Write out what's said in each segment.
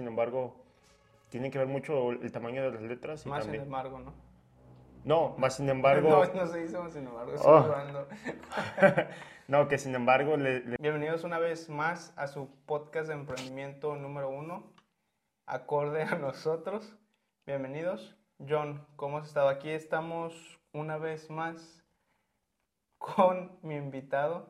sin embargo, tiene que ver mucho el tamaño de las letras. Y Más también... sin embargo, ¿no? No, más sin embargo... No, no se dice más sin embargo, estoy Oh. jugando. no, que sin embargo le, le- Bienvenidos una vez más a su podcast de emprendimiento número uno, acorde a nosotros. Bienvenidos. John, ¿cómo has estado? Aquí estamos una vez más con mi invitado,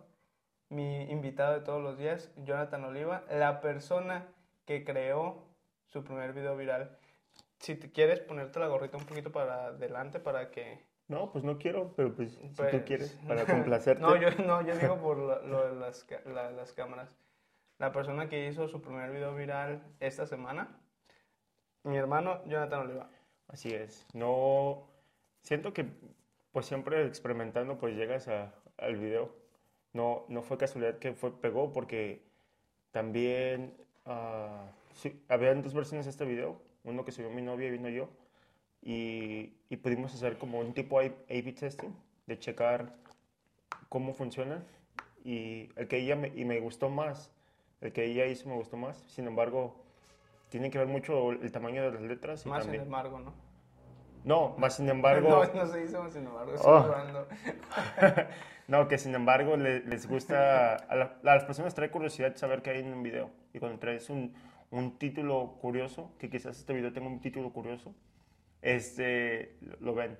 mi invitado de todos los días, Jonathan Oliva, la persona que creó su primer video viral. Si te quieres ponerte la gorrita un poquito para adelante para que No, pues no quiero, pero pues, si Pues- tú quieres, para complacerte. No, yo, no, yo digo por lo, lo de las, la- las cámaras. La persona que hizo su primer video viral esta semana, mi hermano Jonathan Oliva. Así es. No, siento que pues siempre experimentando pues llegas a- al video. No, no fue casualidad que fue, pegó porque también ah, sí, habían dos versiones de este video. Uno que subió mi novia y vino yo. Y, y pudimos hacer como un tipo A- A-B testing de checar cómo funciona. Y el que ella me, y me gustó más, el que ella hizo me gustó más. Sin embargo, tiene que ver mucho el tamaño de las letras. Y Más sin también, embargo, ¿no? no, más sin embargo, No, no se dice más sin embargo, estoy Oh. no, que sin embargo le- les gusta, a, la- a las personas trae curiosidad saber qué hay en un video. Y cuando traes un, un título curioso, que quizás este video tenga un título curioso, este, lo- lo ven.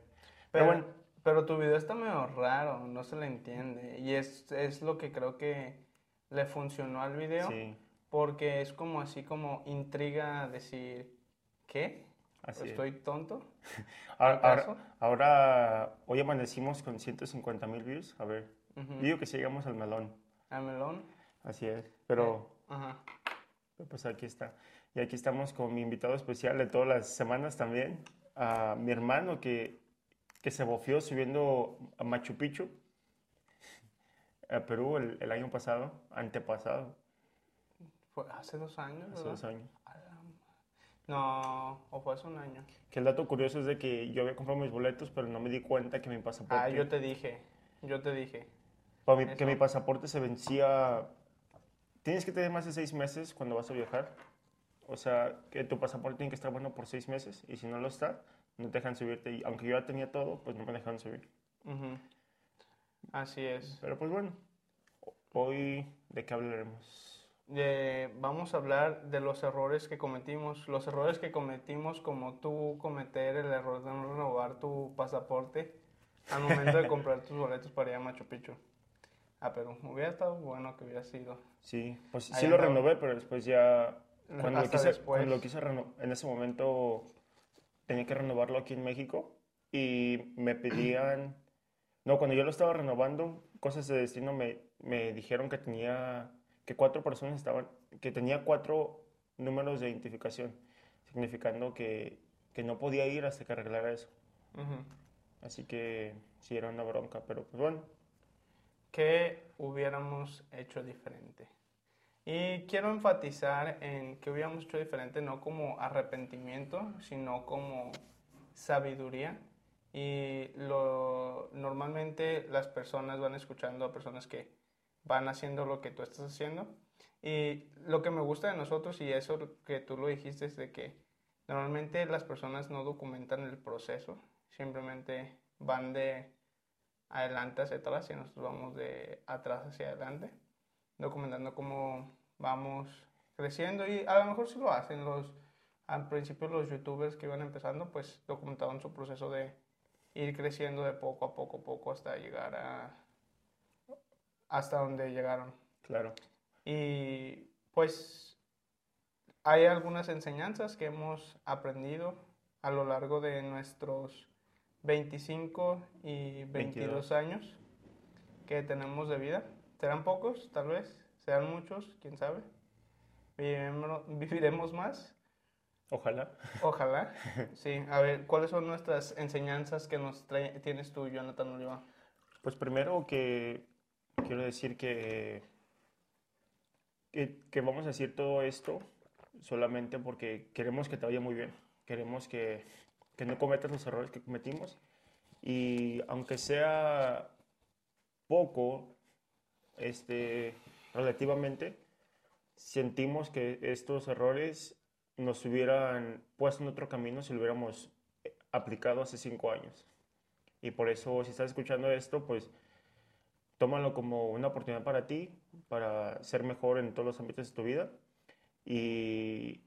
Pero Pero, bueno, pero tu video está medio raro, no se le entiende. Y es, es lo que creo que le funcionó al video. sí, Porque es como así como intriga decir, ¿qué? Así es. ¿Estoy tonto? Ahora, ¿Acaso? ahora, ahora, hoy amanecimos con 150 mil views. A ver, digo que sí llegamos al melón. ¿A melón? Así es. Pero Ajá. Pues aquí está. Y aquí estamos con mi invitado especial de todas las semanas también, a mi hermano que, que se bofió subiendo a Machu Picchu, a Perú el, el año pasado, antepasado, Fue hace dos años, hace ¿verdad? dos años. No, o fue hace un año. Que el dato curioso es de que yo había comprado mis boletos, pero no me di cuenta que mi pasaporte, Ah, yo te dije, yo te dije. mi- que mi pasaporte se vencía. Tienes que tener más de seis meses cuando vas a viajar. O sea, que tu pasaporte tiene que estar bueno por seis meses y si no lo está, no te dejan subirte. Y aunque yo ya tenía todo, pues no me dejaron subir. Ujú. Así es. Pero pues bueno, hoy de qué hablaremos. Eh, vamos a hablar de los errores que cometimos. Los errores que cometimos como tú cometer el error de no renovar tu pasaporte al momento de comprar tus boletos para ir a Machu Picchu. Ah, pero hubiera estado bueno que hubiera sido. Sí, pues sí lo andaba. renové, pero después ya, cuando lo quise, después. cuando lo quise en ese momento tenía que renovarlo aquí en México y me pedían, no, cuando yo lo estaba renovando, cosas de destino me, me dijeron que tenía, que cuatro personas estaban, que tenía cuatro números de identificación, significando que, que no podía ir hasta que arreglara eso. Así que sí era una bronca, pero pues bueno, ¿Qué hubiéramos hecho diferente? Y quiero enfatizar en que hubiéramos hecho diferente no como arrepentimiento, sino como sabiduría. Y lo, normalmente las personas van escuchando a personas que van haciendo lo que tú estás haciendo. Y lo que me gusta de nosotros, y eso que tú lo dijiste, es de que normalmente las personas no documentan el proceso, simplemente van de adelante hacia atrás y nosotros vamos de atrás hacia adelante, documentando cómo vamos creciendo y a lo mejor sí lo hacen los al principio los youtubers que iban empezando pues documentaban su proceso de ir creciendo de poco a poco a poco hasta llegar a hasta donde llegaron claro. y pues hay algunas enseñanzas que hemos aprendido a lo largo de nuestros 25 y 22, 22. años que tenemos de vida. Serán pocos, tal vez, serán muchos, quién sabe. Viviremos, viviremos más, Ojalá. ojalá. Sí, a ver, ¿cuáles son nuestras enseñanzas que nos tienes tú, Jonathan Oliva? Pues primero que quiero decir que, que, que vamos a decir todo esto solamente porque queremos que te vaya muy bien. Queremos que, que no cometas los errores que cometimos. Y aunque sea poco, este, relativamente, sentimos que estos errores nos hubieran puesto en otro camino si lo hubiéramos eh, aplicado hace cinco años. Y por eso, si estás escuchando esto, pues tómalo como una oportunidad para ti, para ser mejor en todos los ámbitos de tu vida. Y,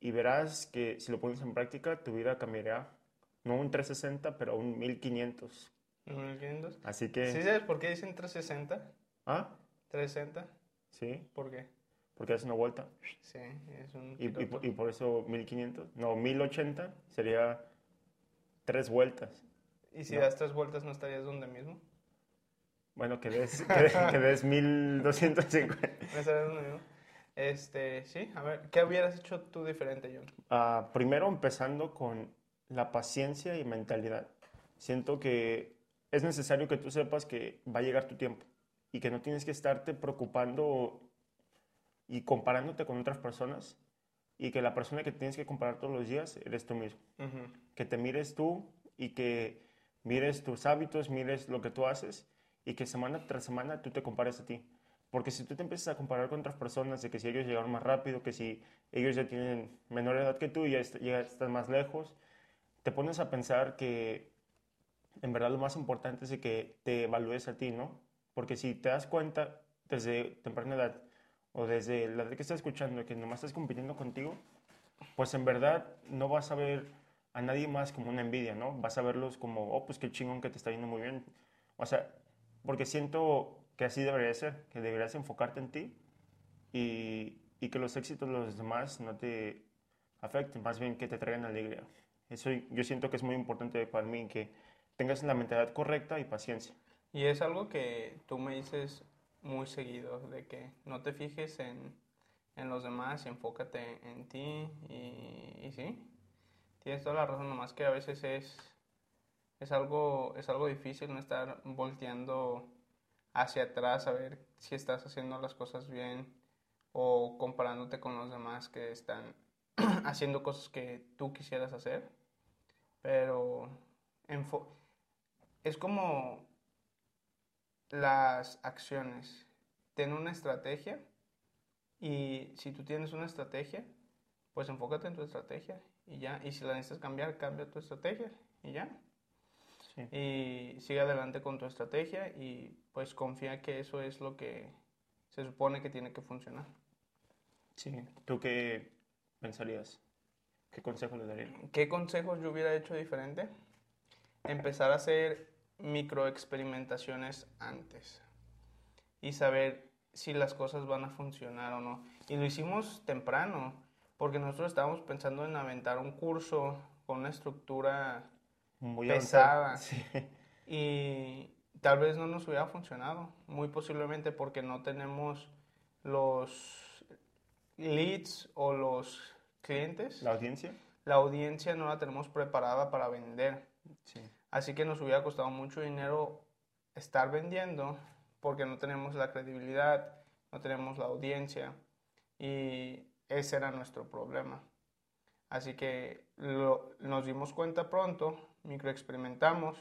y verás que si lo pones en práctica, tu vida cambiará. No un 360, pero un 1500. ¿Un 1500? Así que... ¿Sí sabes por qué dicen 360? ¿Ah? 360. Sí, ¿Por qué? porque hace una vuelta. Sí, es un... Y por eso 1500. No, 1080 sería tres vueltas. ¿Y si no. das tres vueltas no estarías donde mismo? Bueno, que des, que, que des 1250. ¿No estarías donde mismo? Este, sí, a ver, ¿qué hubieras hecho tú diferente, John? Ah, primero empezando con la paciencia y mentalidad. Siento que es necesario que tú sepas que va a llegar tu tiempo y que no tienes que estarte preocupando y comparándote con otras personas y que la persona que tienes que comparar todos los días eres tú mismo. Ujú. Que te mires tú y que mires tus hábitos, mires lo que tú haces y que semana tras semana tú te compares a ti. Porque si tú te empiezas a comparar con otras personas, de que si ellos llegaron más rápido, que si ellos ya tienen menor edad que tú y ya, est- ya están más lejos, te pones a pensar que en verdad lo más importante es de que te evalúes a ti, ¿no? Porque si te das cuenta desde temprana edad o desde la edad que estás escuchando que nomás estás compitiendo contigo, pues en verdad no vas a ver a nadie más como una envidia, ¿no? Vas a verlos como, oh, pues qué chingón que te está yendo muy bien. O sea, porque siento que así debería ser, que deberías enfocarte en ti y, y que los éxitos de los demás no te afecten, más bien que te traigan alegría. Eso yo siento que es muy importante para mí, que tengas la mentalidad correcta y paciencia. Y es algo que tú me dices muy seguido, de que no te fijes en, en los demás enfócate en ti. Y, y sí, tienes toda la razón, nomás que a veces es, es, algo, es algo difícil no estar volteando hacia atrás a ver si estás haciendo las cosas bien o comparándote con los demás que están haciendo cosas que tú quisieras hacer. Pero es como las acciones. Ten una estrategia y si tú tienes una estrategia, pues enfócate en tu estrategia y ya. Y si la necesitas cambiar, cambia tu estrategia y ya. Sí. Y sigue adelante con tu estrategia y pues confía que eso es lo que se supone que tiene que funcionar. Sí. ¿Tú qué pensarías? ¿Qué consejo le darías? ¿Qué consejos yo hubiera hecho diferente? Empezar a hacer microexperimentaciones antes y saber si las cosas van a funcionar o no. Y lo hicimos temprano, porque nosotros estábamos pensando en aventar un curso con una estructura Muy Pesada. Sí. y tal vez no nos hubiera funcionado, muy posiblemente porque no tenemos los leads o los clientes. ¿La audiencia? La audiencia no la tenemos preparada para vender. Sí. Así que nos hubiera costado mucho dinero estar vendiendo porque no tenemos la credibilidad, no tenemos la audiencia y ese era nuestro problema. Así que lo- nos dimos cuenta pronto, microexperimentamos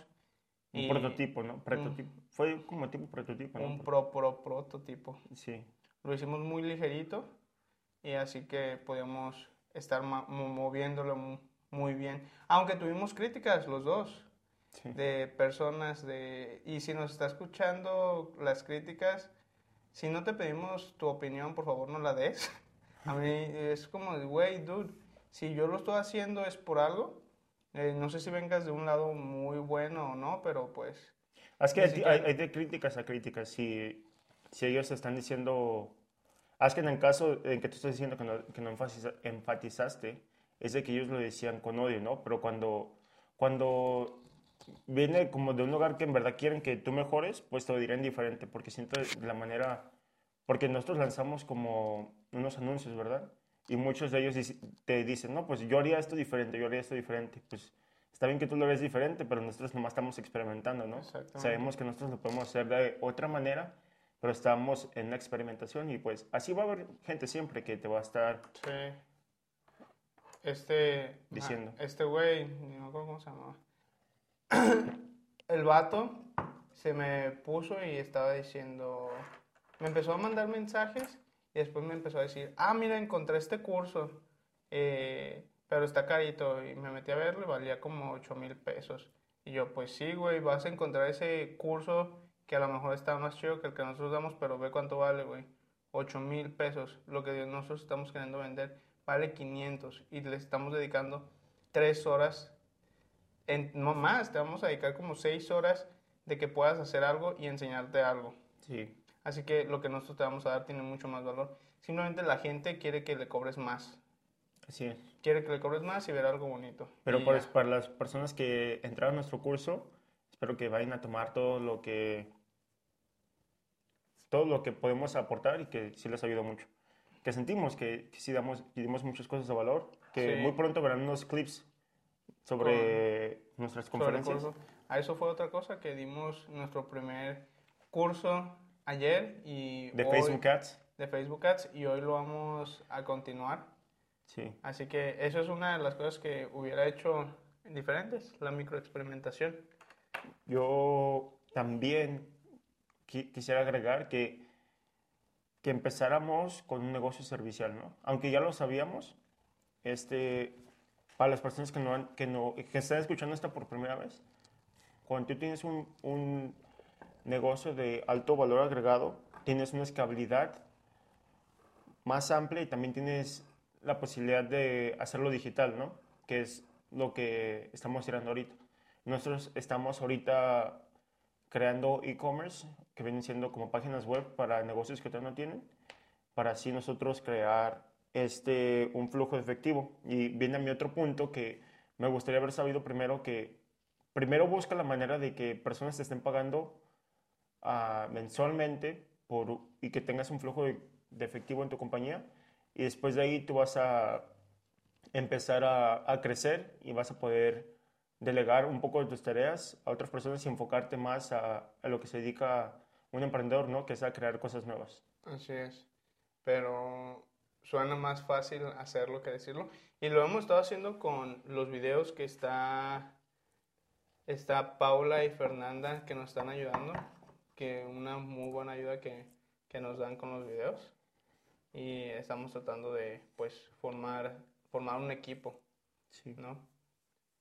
Un prototipo, ¿no? Prototipo. Fue como tipo prototipo, ¿no? un pro, pro, prototipo. Sí. Lo hicimos muy ligerito y así que podíamos estar moviéndolo mu- muy bien. Aunque tuvimos críticas los dos. sí. de personas de y si nos está escuchando las críticas si no te pedimos tu opinión por favor no la des a mí es como güey dude si yo lo estoy haciendo es por algo Eh, no sé si vengas de un lado muy bueno o no pero pues Es que hay, siquiera- hay- hay de críticas a críticas. Si, si ellos están diciendo. Es que en el caso en que tú estás diciendo que no, que no enfatiza- enfatizaste, es de que ellos lo decían con odio, ¿no? Pero cuando, cuando viene como de un lugar que en verdad quieren que tú mejores, pues te lo dirán diferente. Porque siento la manera. Porque nosotros lanzamos como unos anuncios, ¿verdad? Y muchos de ellos te dicen, no, pues yo haría esto diferente, yo haría esto diferente. Pues está bien que tú lo hagas diferente, pero nosotros nomás estamos experimentando, ¿no? Sabemos que nosotros lo podemos hacer de otra manera, pero estamos en una experimentación y pues así va a haber gente siempre que te va a estar sí este Diciendo. ah, este güey no acuerdo cómo se llamaba el vato se me puso y estaba diciendo me empezó a mandar mensajes y después me empezó a decir ah mira encontré este curso eh, pero está carito. Y me metí a verlo y valía como 8 mil pesos. Y yo, pues sí, güey, vas a encontrar ese curso que a lo mejor está más chido que el que nosotros damos, pero ve cuánto vale, güey. 8 mil pesos. Lo que nosotros estamos queriendo vender vale 500 y le estamos dedicando 3 horas. En, no más, te vamos a dedicar como 6 horas de que puedas hacer algo y enseñarte algo. Sí. Así que lo que nosotros te vamos a dar tiene mucho más valor. Simplemente la gente quiere que le cobres más. Así es. Quiere que le cobres más y ver algo bonito. Pero por- para las personas que entraron a nuestro curso, espero que vayan a tomar todo lo que todo lo que podemos aportar y que sí les ayudó mucho. Que sentimos que, que sí damos, dimos muchas cosas de valor, que Sí. muy pronto verán unos clips sobre nuestras sobre el conferencias. curso. A eso fue otra cosa que dimos nuestro primer curso ayer y de hoy- Facebook Ads. de Facebook Ads y hoy lo vamos a continuar. Sí, Así que eso es una de las cosas que hubiera hecho diferentes, la microexperimentación. yo también qui- quisiera agregar que, que empezáramos con un negocio servicial, ¿no? Aunque ya lo sabíamos, este, para las personas que, no, han- que, no, que están escuchando esto por primera vez, cuando tú tienes un, un negocio de alto valor agregado, tienes una escalabilidad más amplia y también tienes la posibilidad de hacerlo digital, ¿no? Que es lo que estamos tirando ahorita. Nosotros estamos ahorita creando e-commerce, que vienen siendo como páginas web para negocios que todavía no tienen, para así nosotros crear este, un flujo de efectivo. Y viene a mi otro punto que me gustaría haber sabido primero que primero busca la manera de que personas te estén pagando ah, mensualmente por, y que tengas un flujo de, efectivo en tu compañía y después de ahí tú vas a empezar a, a crecer y vas a poder delegar un poco de tus tareas a otras personas y enfocarte más a, a lo que se dedica un emprendedor, ¿no? Que es a crear cosas nuevas. Así es. Pero suena más fácil hacerlo que decirlo. Y lo hemos estado haciendo con los videos que está, está Paula y Fernanda que nos están ayudando. Que una muy buena ayuda que, que nos dan con los videos. Y estamos tratando de pues formar, formar un equipo, Sí. ¿no?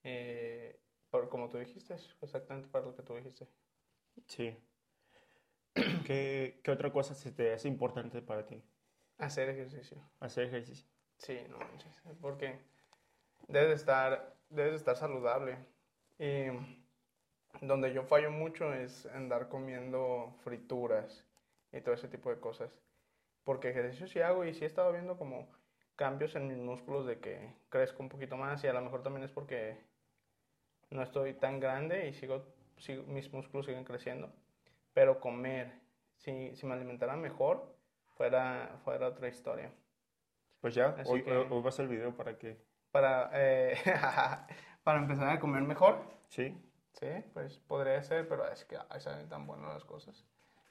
Eh, por, como tú dijiste, exactamente para lo que tú dijiste. Sí. ¿Qué, qué otra cosa se te hace importante para ti? Hacer ejercicio. Hacer ejercicio. Sí, no manches, porque debes de estar, debes de estar saludable. Y donde yo fallo mucho es andar comiendo frituras y todo ese tipo de cosas. Porque ejercicio sí hago y sí he estado viendo como cambios en mis músculos de que crezco un poquito más y a lo mejor también es porque no estoy tan grande y sigo, sigo- mis músculos siguen creciendo. Pero comer, si, si me alimentara mejor, fuera, fuera otra historia. Pues ya, Así hoy, que- hoy vas al video para que... para, eh, para empezar a comer mejor. Sí, Sí, pues podría ser, pero es que ay, saben tan buenas las cosas.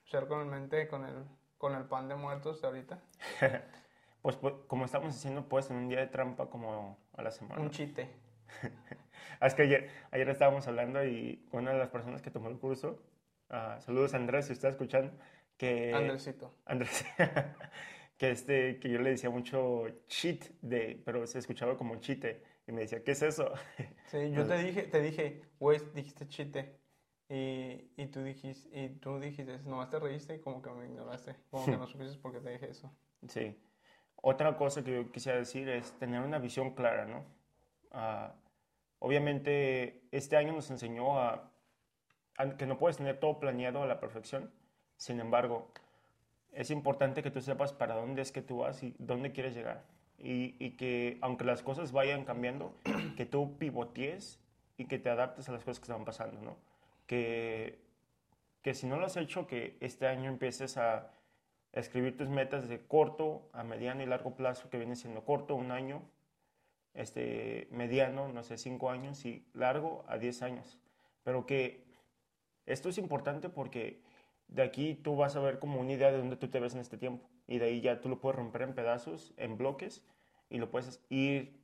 Especialmente con el, con el pan de muertos de ahorita. pues, pues, como estamos haciendo, pues en un día de trampa como a la semana. Un chite. Ah, Es que ayer, ayer estábamos hablando y una de las personas que tomó el curso, ah, saludos a Andrés, si está escuchando, que Andresito. Andrés, que este, que yo le decía mucho cheat de, pero se escuchaba como chite y me decía, ¿qué es eso? Sí, yo te dije, te dije, güey, dijiste chite. Y, y tú dijiste, y tú dijiste, nomás te reíste y como que me ignoraste. Como que no supiste por qué te dije eso. Sí. Otra cosa que yo quisiera decir es tener una visión clara, ¿no? Ah, obviamente, este año nos enseñó a, a que no puedes tener todo planeado a la perfección. Sin embargo, es importante que tú sepas para dónde es que tú vas y dónde quieres llegar. Y, que aunque las cosas vayan cambiando, que tú pivotees y que te adaptes a las cosas que están pasando, ¿no? Que, que si no lo has hecho, que este año empieces a escribir tus metas de corto a mediano y largo plazo, que viene siendo corto, un año, este, mediano, no sé, cinco años, y largo a diez años. Pero que esto es importante porque de aquí tú vas a ver como una idea de dónde tú te ves en este tiempo. Y de ahí ya tú lo puedes romper en pedazos, en bloques, y lo puedes ir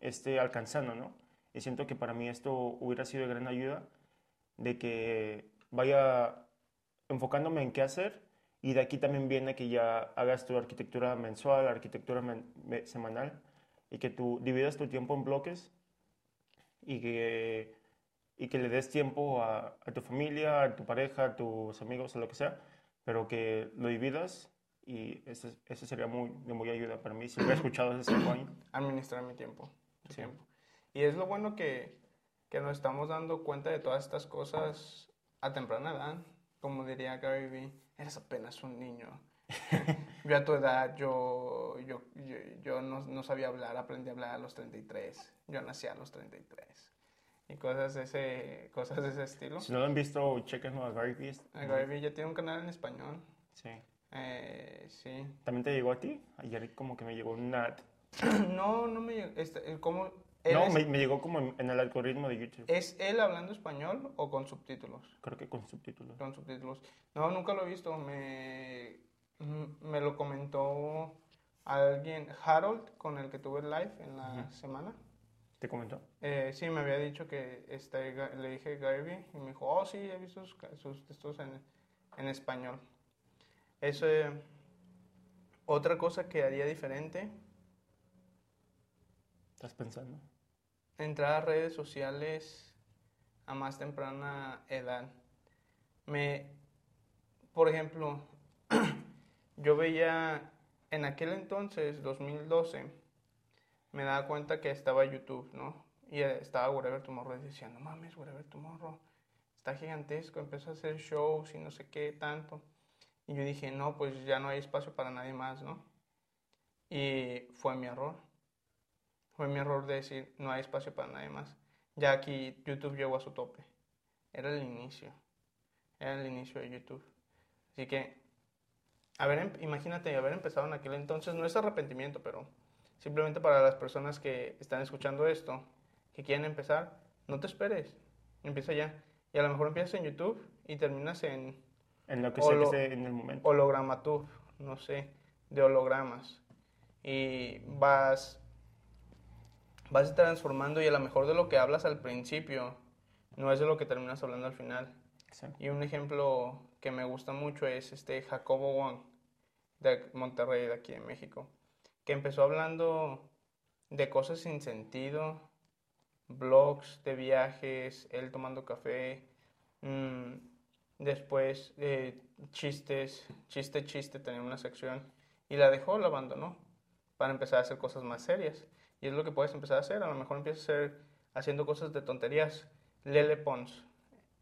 este, alcanzando, ¿no? Y siento que para mí esto hubiera sido de gran ayuda, de que vaya enfocándome en qué hacer, y de aquí también viene que ya hagas tu arquitectura mensual, arquitectura men- me- semanal, y que tú dividas tu tiempo en bloques y que, y que le des tiempo a, a tu familia, a tu pareja, a tus amigos, a lo que sea, pero que lo dividas y eso, eso sería muy, de muy ayuda para mí. Si lo he escuchado hace cinco años. Administrar mi tiempo. mi Sí. tiempo. Y es lo bueno que, que nos estamos dando cuenta de todas estas cosas a temprana edad. Como diría Gary Vee, eres apenas un niño. yo a tu edad, yo, yo, yo, yo no, no sabía hablar, aprendí a hablar a los 33. Yo nací a los 33. Y cosas de ese, cosas de ese estilo. Si no lo han visto, chequenlo a Gary Vee. Gary Vee ya tiene un canal en español. Sí. Eh, sí. ¿También te llegó a ti? Ayer como que me llegó un ad. No, no me llegó. Este, ¿cómo? él No, es- me, me llegó como en, en el algoritmo de YouTube. ¿Es él hablando español o con subtítulos? Creo que con subtítulos. Con subtítulos. No, nunca lo he visto. Me, me lo comentó alguien, Harold, con el que tuve el live en la semana. ¿Te comentó? Eh, sí, me había dicho que este, le dije Gary y me dijo, oh, sí, he visto sus, sus textos en, en español. Eso, eh, otra cosa que haría diferente, ¿Estás pensando? entrar a redes sociales a más temprana edad. Me, por ejemplo, yo veía en aquel entonces, 2012, me daba cuenta que estaba YouTube, ¿no? Y estaba Whatever Tomorrow y decía, no mames, Whatever Tomorrow, está gigantesco, empezó a hacer shows y no sé qué tanto. Y yo dije, no, pues ya no hay espacio para nadie más, ¿no? Y fue mi error. Fue mi error de decir, no hay espacio para nadie más. Ya aquí YouTube llegó a su tope. Era el inicio. Era el inicio de YouTube. Así que, haber, em- imagínate haber empezado en aquel entonces, no es arrepentimiento, pero simplemente para las personas que están escuchando esto, que quieren empezar, no te esperes. Empieza ya. Y a lo mejor empiezas en YouTube y terminas en En lo que O sea que esté en el momento. hologramatub, no sé, de hologramas. Y vas, vas transformando y a lo mejor de lo que hablas al principio no es de lo que terminas hablando al final. Exacto. Y un ejemplo que me gusta mucho es este Jacobo Wong de Monterrey, de aquí de México, que empezó hablando de cosas sin sentido, blogs de viajes, él tomando café, mm, después eh, chistes, chiste, chiste, tenía una sección y la dejó, la abandonó para empezar a hacer cosas más serias. Y es lo que puedes empezar a hacer, a lo mejor empiezas a hacer haciendo cosas de tonterías. Lele Pons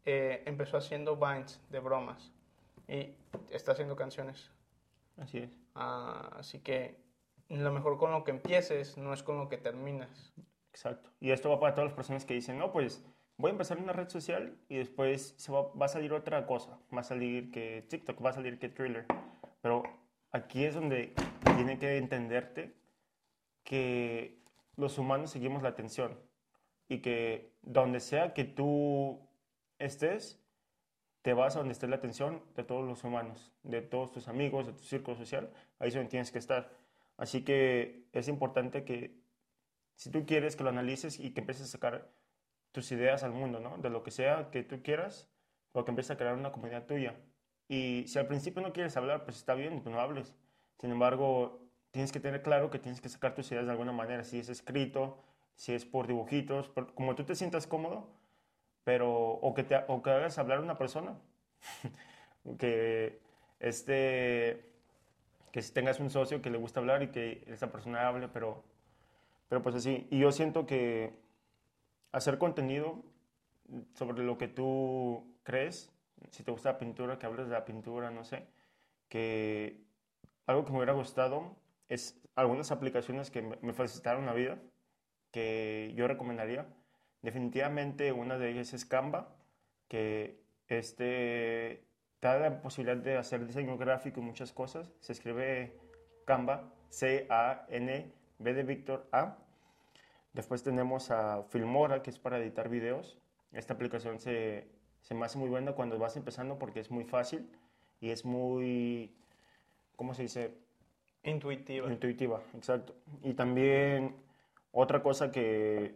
eh, empezó haciendo vines de bromas y está haciendo canciones. Así es. Ah, así que lo mejor con lo que empieces no es con lo que terminas. Exacto. Y esto va para todas las personas que dicen, no, pues voy a empezar una red social y después se va, a salir otra cosa. Va a salir que TikTok, va a salir que Thriller. Pero aquí es donde tiene que entenderte que los humanos seguimos la atención y que donde sea que tú estés, te vas a donde esté la atención de todos los humanos, de todos tus amigos, de tu círculo social, ahí es donde tienes que estar. Así que es importante que si tú quieres que lo analices y que empieces a sacar tus ideas al mundo, ¿no? De lo que sea que tú quieras, o que empieces a crear una comunidad tuya. Y si al principio no quieres hablar, pues está bien, pues no hables. Sin embargo, tienes que tener claro que tienes que sacar tus ideas de alguna manera, si es escrito, si es por dibujitos, como tú te sientas cómodo, pero o que, te, o que hagas hablar a una persona, que este, que si tengas un socio que le gusta hablar y que esa persona hable, pero, pero pues así. Y yo siento que hacer contenido sobre lo que tú crees, si te gusta la pintura, que hables de la pintura, no sé, que algo que me hubiera gustado es algunas aplicaciones que me facilitaron la vida, que yo recomendaría. Definitivamente una de ellas es Canva, que este, te da la posibilidad de hacer diseño gráfico y muchas cosas. Se escribe Canva, C-A-N-B de Víctor A. Después tenemos a Filmora, que es para editar videos. Esta aplicación se, se me hace muy buena cuando vas empezando porque es muy fácil y es muy, ¿cómo se dice? Intuitiva. Intuitiva, exacto. Y también otra cosa que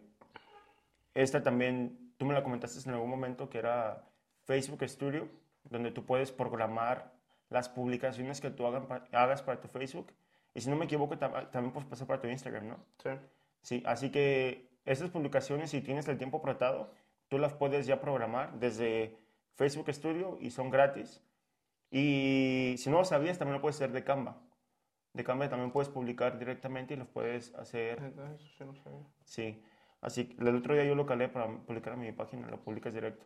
esta también, tú me la comentaste en algún momento, que era Facebook Studio, donde tú puedes programar las publicaciones que tú hagan hagas para tu Facebook. Y si no me equivoco, tam- también puedes pasar para tu Instagram, ¿no? Sí. Sí, así que esas publicaciones, si tienes el tiempo apretado, tú las puedes ya programar desde Facebook Studio y son gratis. Y si no lo sabías, también lo puedes hacer de Canva. De Canva también puedes publicar directamente y los puedes hacer. Entonces, eso sí no sabía. Sí. Así que el otro día yo lo calé para publicar en mi página, lo publicas directo.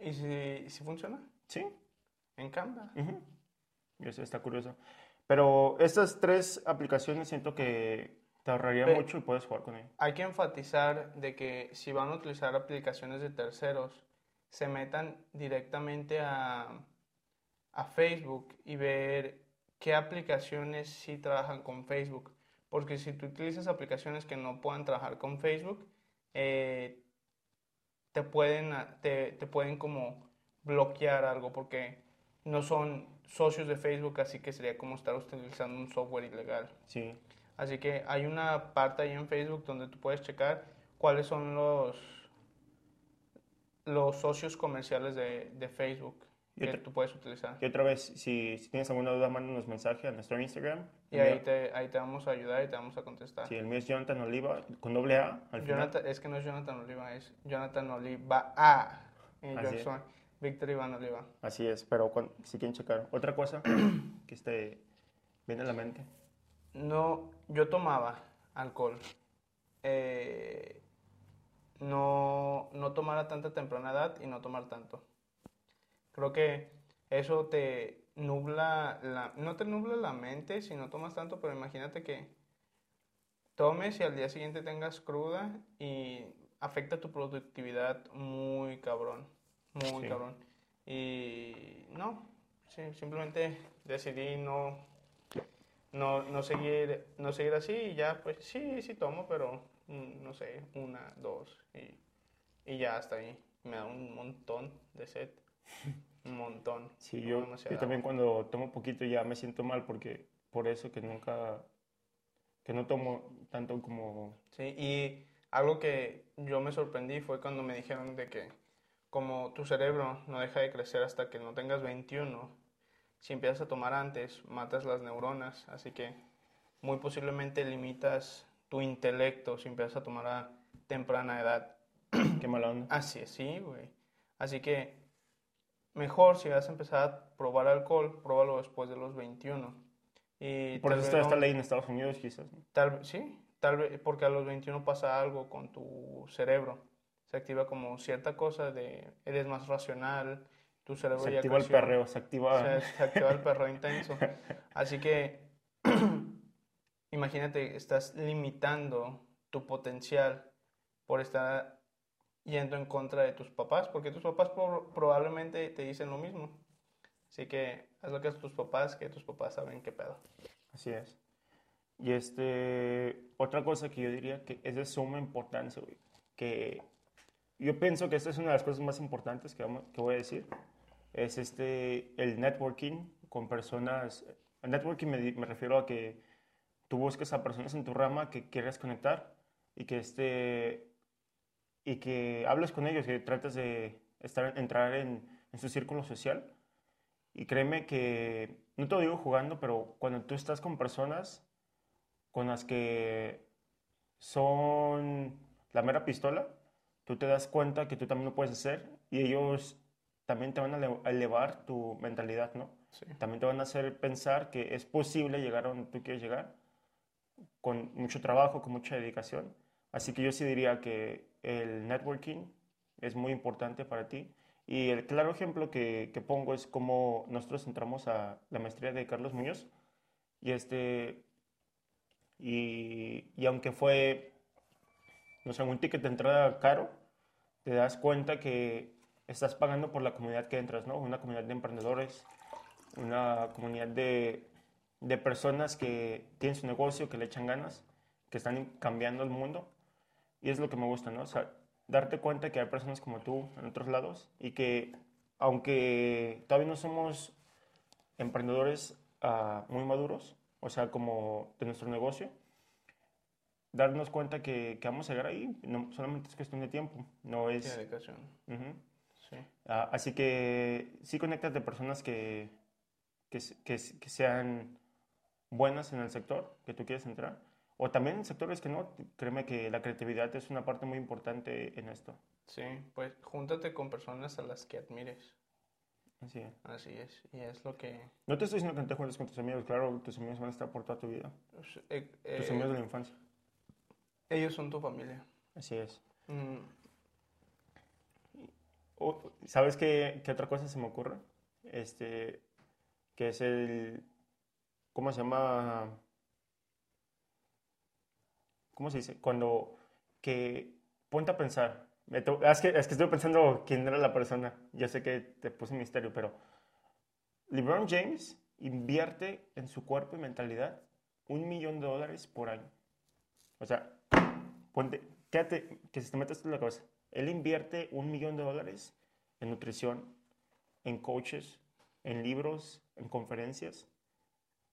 ¿Y si, si funciona? Sí. En Canva. Ujú. Y eso está curioso. Pero estas tres aplicaciones siento que te ahorraría mucho y puedes jugar con ellas. Hay que enfatizar de que si van a utilizar aplicaciones de terceros, se metan directamente a, a Facebook y ver qué aplicaciones sí trabajan con Facebook. Porque si tú utilizas aplicaciones que no puedan trabajar con Facebook, eh, te pueden, te, te pueden como bloquear algo porque no son socios de Facebook, así que sería como estar utilizando un software ilegal. Sí. Así que hay una parte ahí en Facebook donde tú puedes checar cuáles son los, los socios comerciales de, de Facebook que otra- tú puedes utilizar. Y otra vez, si, si tienes alguna duda, mándanos mensaje a nuestro Instagram. Y ahí te, ahí te vamos a ayudar y te vamos a contestar. Sí, el mío es Jonathan Oliva, con doble A al final. Jonathan, es que no es Jonathan Oliva, es Jonathan Oliva A. Y yo Así es. soy Víctor Iván Oliva. Así es, pero si quieren checar. Otra cosa que esté viene a la mente. No, yo tomaba alcohol. Eh, no, no tomar a tanta temprana edad y no tomar tanto. Creo que eso te nubla la, no te nubla la mente si no tomas tanto, pero imagínate que tomes y al día siguiente tengas cruda y afecta tu productividad muy cabrón, muy Sí. cabrón. Y no, sí, simplemente decidí no, no, no seguir, no seguir así y ya, pues sí, sí tomo, pero mm, no sé, una, dos y, y ya hasta ahí. Me da un montón de sed, un montón. Sí, yo, yo también agua. cuando tomo poquito ya me siento mal porque por eso que nunca, que no tomo tanto como... Sí, y algo que yo me sorprendí fue cuando me dijeron de que como tu cerebro no deja de crecer hasta que no tengas 21, si empiezas a tomar antes, matas las neuronas, así que muy posiblemente limitas tu intelecto si empiezas a tomar a temprana edad. Qué mala onda. Así es, sí, güey. Así que mejor si vas a empezar a probar alcohol, pruébalo después de los 21. Y por eso está esta ley en Estados Unidos quizás. ¿no? Tal sí, tal vez, porque a los 21 pasa algo con tu cerebro. Se activa como cierta cosa de, eres más racional, tu cerebro Se ya activa el perreo, se activa... Se, se activa el perro intenso. Así que, imagínate, estás limitando tu potencial por estar yendo en contra de tus papás, porque tus papás pro- probablemente te dicen lo mismo. Así que haz lo que hacen tus papás, que tus papás saben qué pedo. Así es. Y este, otra cosa que yo diría que es de suma importancia, güey, que yo pienso que esta es una de las cosas más importantes que voy a decir, es este, el networking con personas, el networking me, me refiero a que tú busques a personas en tu rama que quieras conectar y que este, y que hables con ellos, que trates de estar, entrar en, en su círculo social. Y créeme que, no te lo digo jugando, pero cuando tú estás con personas con las que son la mera pistola, tú te das cuenta que tú también lo puedes hacer y ellos también te van a ele- a elevar tu mentalidad, ¿no? Sí. También te van a hacer pensar que es posible llegar a donde tú quieres llegar con mucho trabajo, con mucha dedicación. Así que yo sí diría que el networking es muy importante para ti. Y el claro ejemplo que, que pongo es cómo nosotros entramos a la maestría de Carlos Muñoz. Y, este, y, y aunque fue, no sé, un ticket de entrada caro, te das cuenta que estás pagando por la comunidad que entras, ¿no? Una comunidad de emprendedores, una comunidad de, de personas que tienen su negocio, que le echan ganas, que están cambiando el mundo. Y es lo que me gusta, ¿no? O sea, darte cuenta que hay personas como tú en otros lados y que aunque todavía no somos emprendedores ah, muy maduros, o sea, como de nuestro negocio, darnos cuenta que, que vamos a llegar ahí, no, solamente es cuestión de tiempo, no es... dedicación. Ujú. Sí. Ah, así que sí conéctate de personas que, que, que, se- que sean buenas en el sector que tú quieres entrar. O también en sectores que no, créeme que la creatividad es una parte muy importante en esto. Sí, pues júntate con personas a las que admires. Así es. Así es, y es lo que... No te estoy diciendo que no te juntes con tus amigos, claro, tus amigos van a estar por toda tu vida. pues, eh, Tus eh, amigos de la infancia. ellos son tu familia. Así es. Mm, O, ¿Sabes qué, otra cosa se me ocurre? Este, que es el, ¿cómo se llama? ¿Cómo se dice? Cuando, que, ponte a pensar. To- Es que, es que estoy pensando quién era la persona. Ya sé que te puse misterio, pero LeBron James invierte en su cuerpo y mentalidad un millón de dólares por año. O sea, ponte, quédate, que se te meta esto en la cabeza. Él invierte un millón de dólares en nutrición, en coaches, en libros, en conferencias.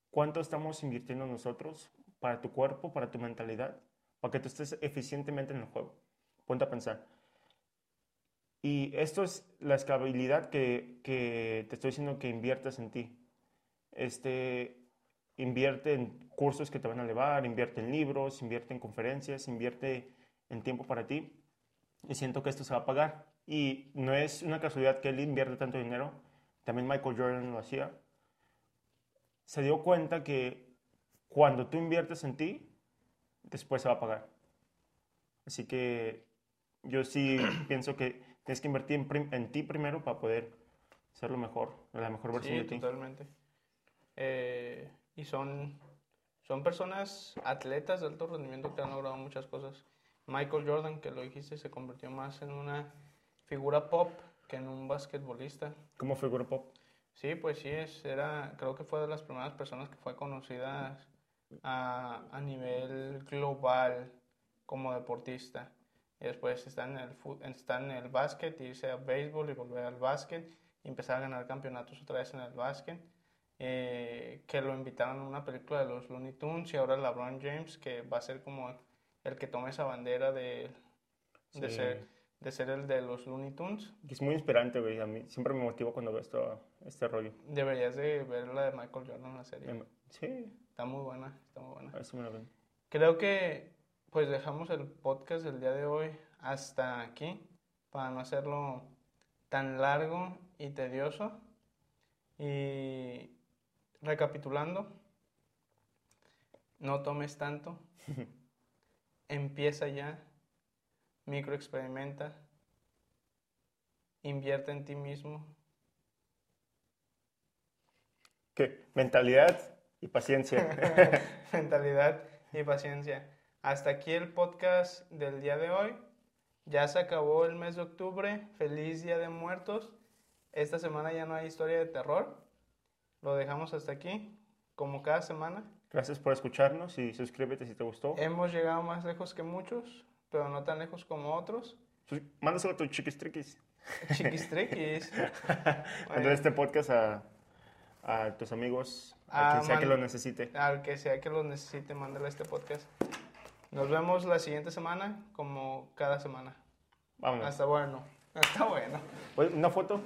¿Cuánto estamos invirtiendo nosotros para tu cuerpo, para tu mentalidad, para que tú estés eficientemente en el juego? Ponte a pensar. Y esto es la escalabilidad que, te estoy diciendo que inviertas en ti. Este, invierte en cursos que te van a elevar, invierte en libros, invierte en conferencias, invierte en tiempo para ti. Y siento que esto se va a pagar. Y no es una casualidad que él invierte tanto dinero. También Michael Jordan lo hacía. Se dio cuenta que cuando tú inviertes en ti, después se va a pagar. Así que yo sí pienso que tienes que invertir en, en ti primero para poder ser lo mejor, la mejor versión Sí, de ti. totalmente. Eh, y son, son personas atletas de alto rendimiento que han logrado muchas cosas. Michael Jordan, que lo dijiste, se convirtió más en una figura pop que en un basquetbolista. ¿Cómo fue Pop? Sí, pues sí, es, era, creo que fue de las primeras personas que fue conocida a, a nivel global como deportista. Y después está en el, está en el básquet, irse al béisbol y volver al básquet y empezar a ganar campeonatos otra vez en el básquet. Eh, que lo invitaron a una película de los Looney Tunes y ahora LeBron James, que va a ser como el que tome esa bandera de, ser, de ser el de los Looney Tunes. Es muy inspirante, güey. A mí siempre me motiva cuando veo esto, este rollo. Deberías de ver la de Michael Jordan, la serie. Em, Sí, Está muy buena, está muy buena. a ver si me lo ven. Creo que pues dejamos el podcast del día de hoy hasta aquí para no hacerlo tan largo y tedioso. Y recapitulando, no tomes tanto, empieza ya, microexperimenta, invierte en ti mismo. ¿Qué? Mentalidad y paciencia. mentalidad y paciencia. Hasta aquí el podcast del día de hoy. Ya se acabó el mes de octubre. Feliz Día de Muertos. Esta semana ya no hay historia de terror. Lo dejamos hasta aquí, como cada semana. Gracias por escucharnos y suscríbete si te gustó. Hemos llegado más lejos que muchos, pero no tan lejos como otros. Mándaselo a tus chiquistriquis. Chiquistriquis. Mándale este podcast a, a tus amigos, a Ah, quien sea que lo necesite. Al que sea que lo necesite, mándale este podcast. Nos vemos la siguiente semana, como cada semana. Vámonos. Hasta bueno. Hasta bueno. Una foto.